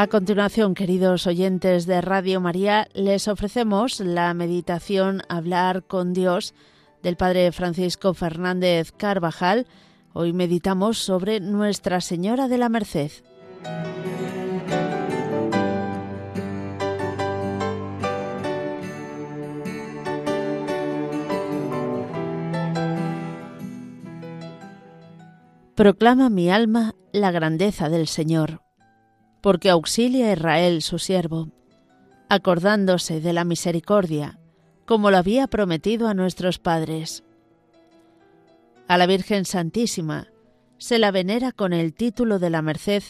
A continuación, queridos oyentes de Radio María, les ofrecemos la meditación Hablar con Dios del Padre Francisco Fernández Carvajal. Hoy meditamos sobre Nuestra Señora de la Merced. Proclama mi alma la grandeza del Señor porque auxilia a Israel su siervo, acordándose de la misericordia, como lo había prometido a nuestros padres. A la Virgen Santísima se la venera con el título de la Merced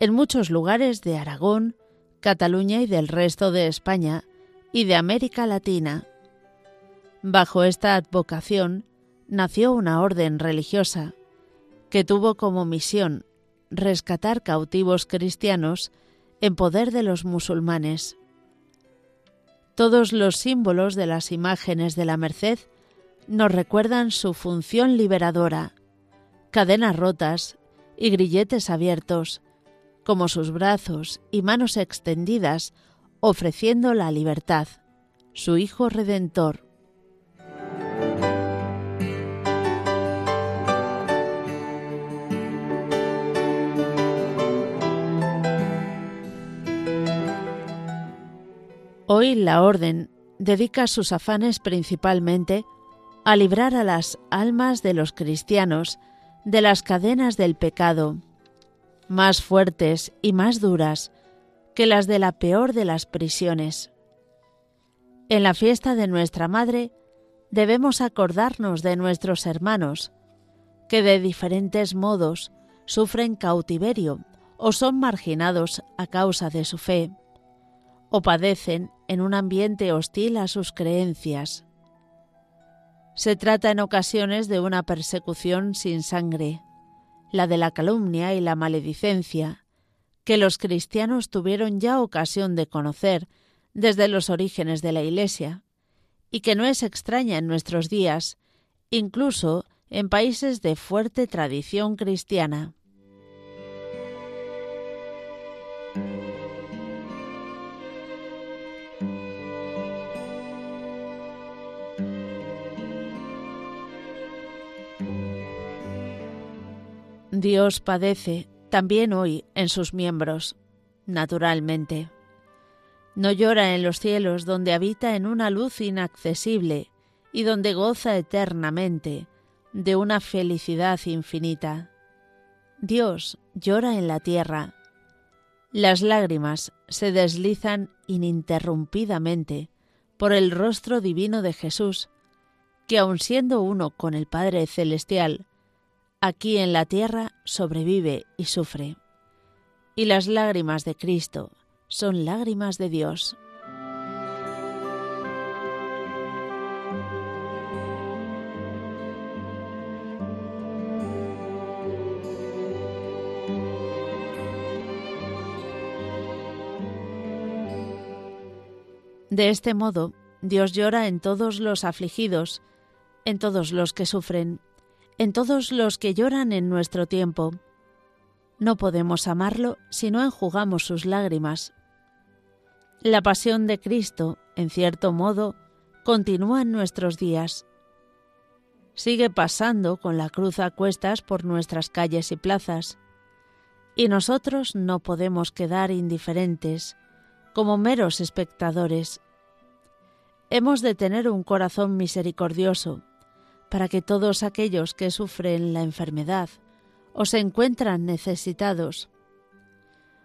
en muchos lugares de Aragón, Cataluña y del resto de España y de América Latina. Bajo esta advocación nació una orden religiosa que tuvo como misión rescatar cautivos cristianos en poder de los musulmanes. Todos los símbolos de las imágenes de la Merced nos recuerdan su función liberadora, cadenas rotas y grilletes abiertos, como sus brazos y manos extendidas ofreciendo la libertad, su Hijo Redentor. Hoy la Orden dedica sus afanes principalmente a librar a las almas de los cristianos de las cadenas del pecado, más fuertes y más duras que las de la peor de las prisiones. En la fiesta de nuestra Madre debemos acordarnos de nuestros hermanos, que de diferentes modos sufren cautiverio o son marginados a causa de su fe o padecen en un ambiente hostil a sus creencias. Se trata en ocasiones de una persecución sin sangre, la de la calumnia y la maledicencia, que los cristianos tuvieron ya ocasión de conocer desde los orígenes de la Iglesia, y que no es extraña en nuestros días, incluso en países de fuerte tradición cristiana. Dios padece también hoy en sus miembros, naturalmente. No llora en los cielos donde habita en una luz inaccesible y donde goza eternamente de una felicidad infinita. Dios llora en la tierra. Las lágrimas se deslizan ininterrumpidamente por el rostro divino de Jesús, que aun siendo uno con el Padre Celestial, aquí en la tierra sobrevive y sufre. Y las lágrimas de Cristo son lágrimas de Dios. De este modo, Dios llora en todos los afligidos, en todos los que sufren, en todos los que lloran en nuestro tiempo. No podemos amarlo si no enjugamos sus lágrimas. La pasión de Cristo, en cierto modo, continúa en nuestros días. Sigue pasando con la cruz a cuestas por nuestras calles y plazas, y nosotros no podemos quedar indiferentes, como meros espectadores. Hemos de tener un corazón misericordioso, para que todos aquellos que sufren la enfermedad o se encuentran necesitados,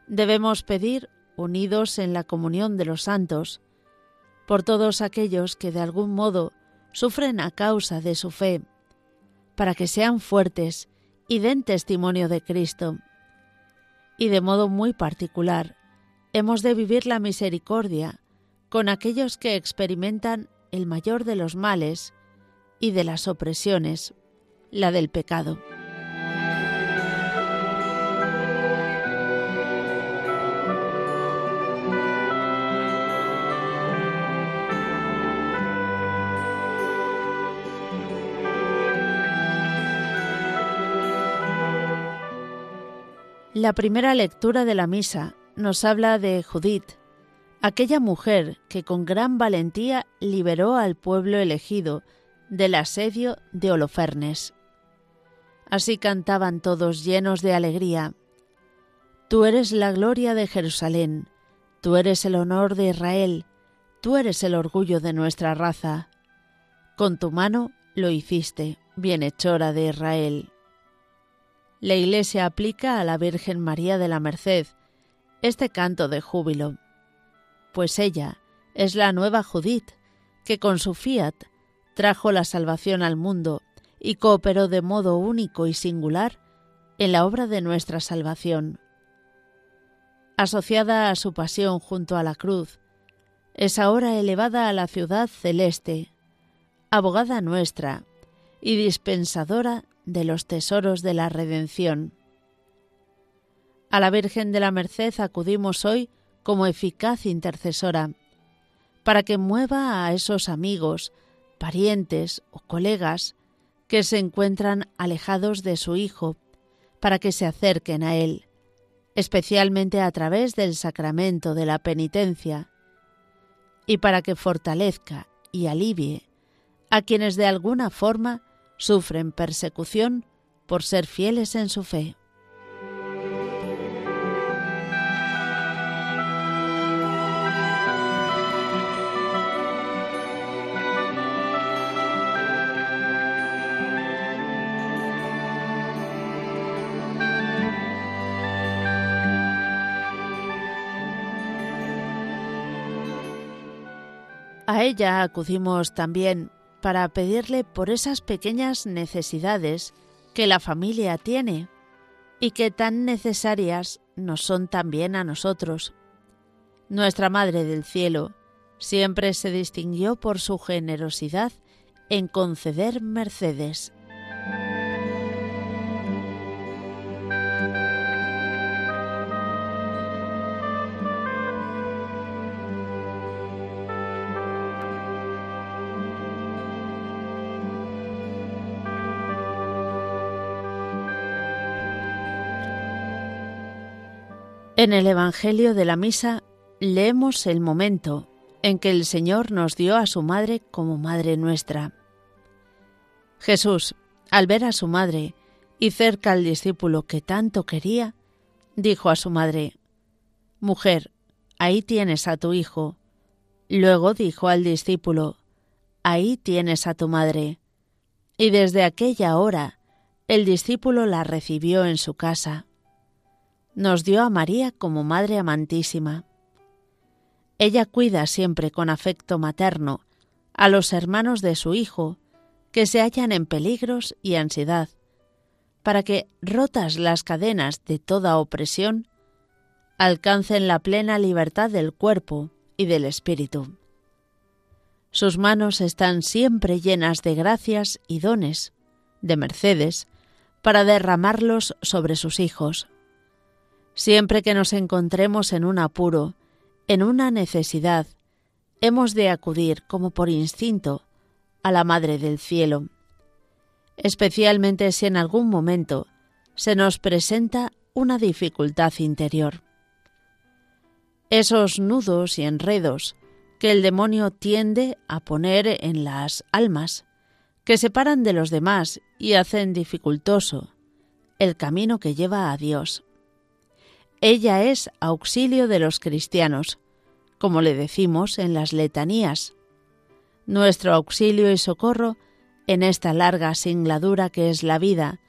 debemos pedir, unidos en la comunión de los santos, por todos aquellos que de algún modo sufren a causa de su fe, para que sean fuertes y den testimonio de Cristo. Y de modo muy particular, hemos de vivir la misericordia con aquellos que experimentan el mayor de los males, y de las opresiones, la del pecado. La primera lectura de la misa nos habla de Judith, aquella mujer que con gran valentía liberó al pueblo elegido del asedio de Holofernes. Así cantaban todos llenos de alegría. Tú eres la gloria de Jerusalén, tú eres el honor de Israel, tú eres el orgullo de nuestra raza. Con tu mano lo hiciste, bienhechora de Israel. La Iglesia aplica a la Virgen María de la Merced este canto de júbilo, pues ella es la nueva Judith, que con su fiat trajo la salvación al mundo y cooperó de modo único y singular en la obra de nuestra salvación. Asociada a su pasión junto a la cruz, es ahora elevada a la ciudad celeste, abogada nuestra y dispensadora de los tesoros de la redención. A la Virgen de la Merced acudimos hoy como eficaz intercesora, para que mueva a esos amigos, parientes o colegas que se encuentran alejados de su Hijo, para que se acerquen a Él, especialmente a través del sacramento de la penitencia, y para que fortalezca y alivie a quienes de alguna forma sufren persecución por ser fieles en su fe. A ella acudimos también para pedirle por esas pequeñas necesidades que la familia tiene y que tan necesarias nos son también a nosotros. Nuestra Madre del Cielo siempre se distinguió por su generosidad en conceder mercedes. En el Evangelio de la Misa leemos el momento en que el Señor nos dio a su madre como madre nuestra. Jesús, al ver a su madre y cerca al discípulo que tanto quería, dijo a su madre, Mujer, ahí tienes a tu hijo. Luego dijo al discípulo, Ahí tienes a tu madre. Y desde aquella hora el discípulo la recibió en su casa nos dio a María como Madre amantísima. Ella cuida siempre con afecto materno a los hermanos de su Hijo que se hallan en peligros y ansiedad, para que, rotas las cadenas de toda opresión, alcancen la plena libertad del cuerpo y del espíritu. Sus manos están siempre llenas de gracias y dones, de mercedes, para derramarlos sobre sus hijos. Siempre que nos encontremos en un apuro, en una necesidad, hemos de acudir, como por instinto, a la Madre del Cielo, especialmente si en algún momento se nos presenta una dificultad interior. Esos nudos y enredos que el demonio tiende a poner en las almas, que separan de los demás y hacen dificultoso el camino que lleva a Dios. Ella es auxilio de los cristianos, como le decimos en las letanías. Nuestro auxilio y socorro en esta larga singladura que es la vida,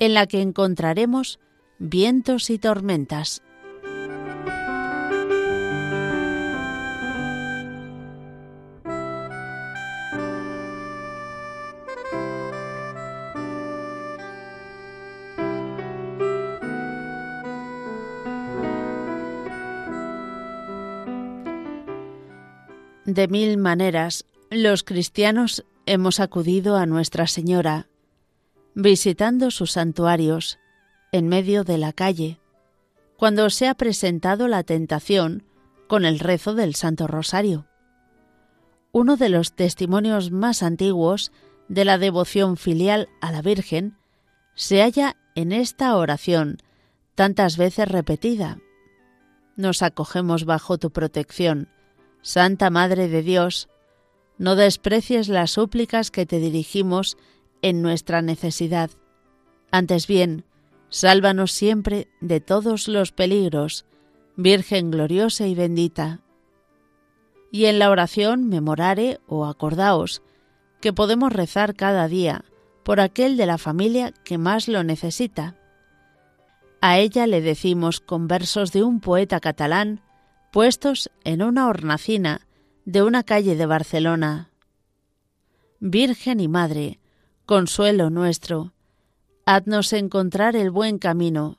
en la que encontraremos vientos y tormentas. De mil maneras, los cristianos hemos acudido a Nuestra Señora, visitando sus santuarios, en medio de la calle, cuando se ha presentado la tentación con el rezo del Santo Rosario. Uno de los testimonios más antiguos de la devoción filial a la Virgen se halla en esta oración tantas veces repetida. nos acogemos bajo tu protección. Santa Madre de Dios, no desprecies las súplicas que te dirigimos en nuestra necesidad. Antes bien, sálvanos siempre de todos los peligros, Virgen gloriosa y bendita. Y en la oración memorare o acordaos que podemos rezar cada día por aquel de la familia que más lo necesita. A ella le decimos con versos de un poeta catalán puestos en una hornacina de una calle de Barcelona. Virgen y Madre, consuelo nuestro, haznos encontrar el buen camino.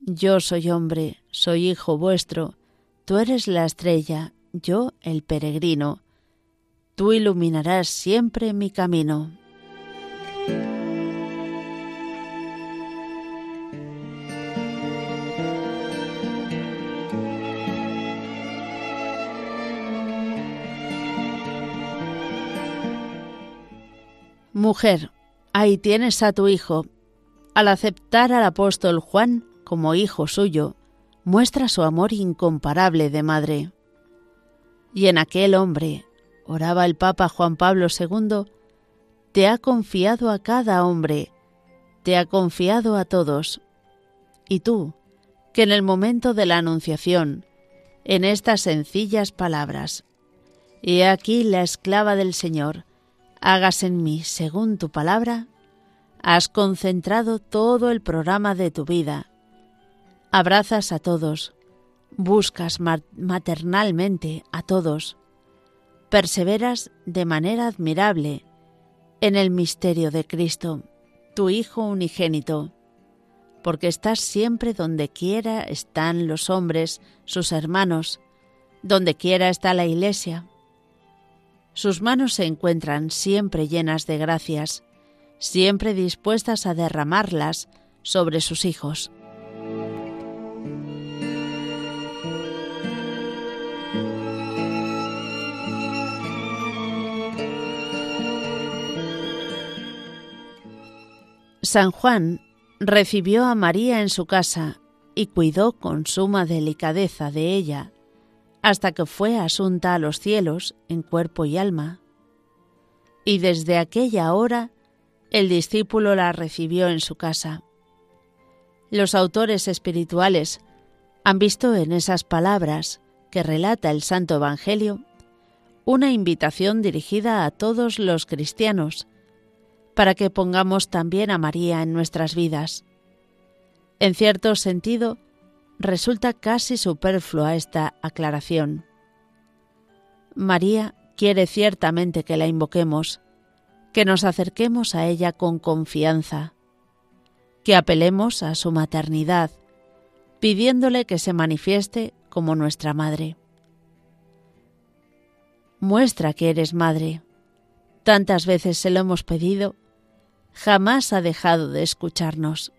Yo soy hombre, soy hijo vuestro, tú eres la estrella, yo el peregrino. Tú iluminarás siempre mi camino. Mujer, ahí tienes a tu hijo. Al aceptar al apóstol Juan como hijo suyo, muestra su amor incomparable de madre. Y en aquel hombre, oraba el Papa Juan Pablo II, te ha confiado a cada hombre, te ha confiado a todos. Y tú, que en el momento de la Anunciación, en estas sencillas palabras, He aquí la esclava del Señor, hágase en mí según tu palabra, has concentrado todo el programa de tu vida. Abrazas a todos, buscas maternalmente a todos, perseveras de manera admirable en el misterio de Cristo, tu Hijo unigénito, porque estás siempre donde quiera están los hombres, sus hermanos, donde quiera está la Iglesia, sus manos se encuentran siempre llenas de gracias, siempre dispuestas a derramarlas sobre sus hijos. San Juan recibió a María en su casa y cuidó con suma delicadeza de ella hasta que fue asunta a los cielos en cuerpo y alma. Y desde aquella hora el discípulo la recibió en su casa. Los autores espirituales han visto en esas palabras que relata el Santo Evangelio una invitación dirigida a todos los cristianos para que pongamos también a María en nuestras vidas. En cierto sentido, resulta casi superflua esta aclaración. María quiere ciertamente que la invoquemos, que nos acerquemos a ella con confianza, que apelemos a su maternidad, pidiéndole que se manifieste como nuestra madre. Muestra que eres madre. Tantas veces se lo hemos pedido, jamás ha dejado de escucharnos.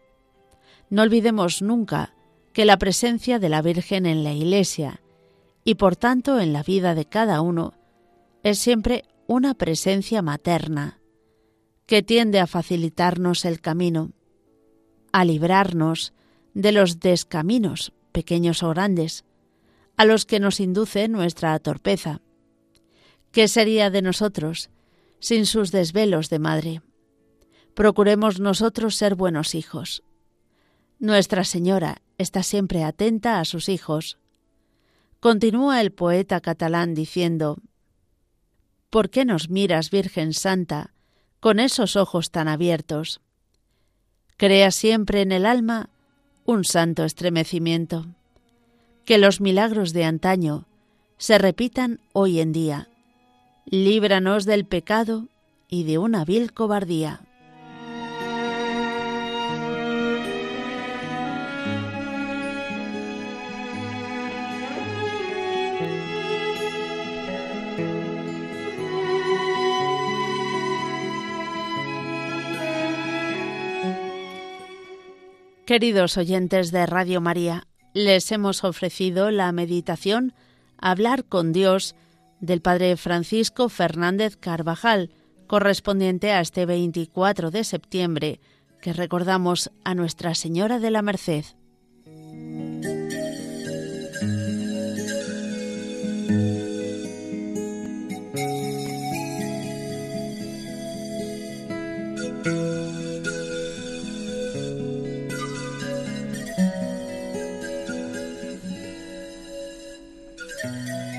No olvidemos nunca que la presencia de la Virgen en la Iglesia y por tanto en la vida de cada uno es siempre una presencia materna que tiende a facilitarnos el camino, a librarnos de los descaminos, pequeños o grandes, a los que nos induce nuestra torpeza. ¿Qué sería de nosotros sin sus desvelos de madre? Procuremos nosotros ser buenos hijos. Nuestra Señora está siempre atenta a sus hijos. Continúa el poeta catalán diciendo, ¿Por qué nos miras, Virgen Santa, con esos ojos tan abiertos? Crea siempre en el alma un santo estremecimiento. Que los milagros de antaño se repitan hoy en día. Líbranos del pecado y de una vil cobardía. Queridos oyentes de Radio María, les hemos ofrecido la meditación Hablar con Dios del Padre Francisco Fernández Carvajal, correspondiente a este 24 de septiembre, que recordamos a Nuestra Señora de la Merced. Música